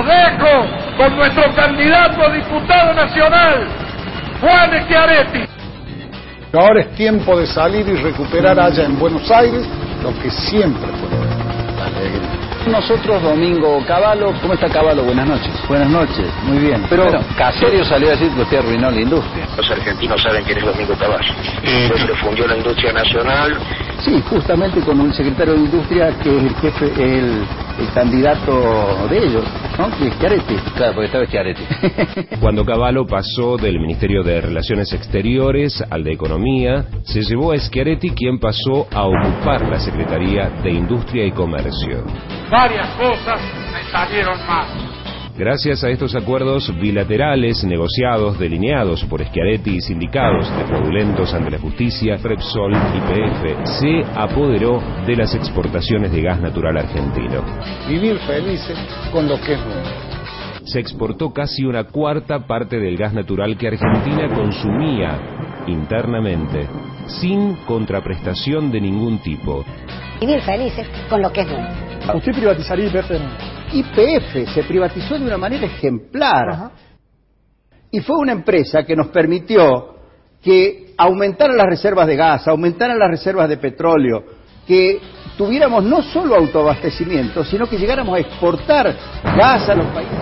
Los dejo con nuestro candidato a diputado nacional, Juan Schiaretti. Ahora es tiempo de salir y recuperar allá en Buenos Aires lo que siempre fue la alegría. Nosotros, Domingo Caballo, ¿cómo está Caballo? Buenas noches. Buenas noches, muy bien. Pero bueno, Caserio salió a decir que usted arruinó la industria. Los argentinos saben quién es Domingo Caballo. Eh, se fundió la industria nacional. Sí, justamente con un secretario de Industria que es el jefe, el, el candidato de ellos, ¿no? Que es Chiaretti. Claro, porque estaba Chiaretti. Cuando Cavallo pasó del Ministerio de Relaciones Exteriores al de Economía, se llevó a Schiaretti quien pasó a ocupar la Secretaría de Industria y Comercio. Varias cosas me salieron mal. Gracias a estos acuerdos bilaterales negociados, delineados por Schiaretti y sindicados de fraudulentos ante la justicia, Repsol y PF, se apoderó de las exportaciones de gas natural argentino. Vivir felices con lo que es bueno. Se exportó casi una cuarta parte del gas natural que Argentina consumía internamente, sin contraprestación de ningún tipo. Vivir felices con lo que es bueno. ¿Usted privatizaría IPF? IPF se privatizó de una manera ejemplar. Y fue una empresa que nos permitió que aumentaran las reservas de gas, aumentaran las reservas de petróleo, que tuviéramos no solo autoabastecimiento, sino que llegáramos a exportar gas a los países.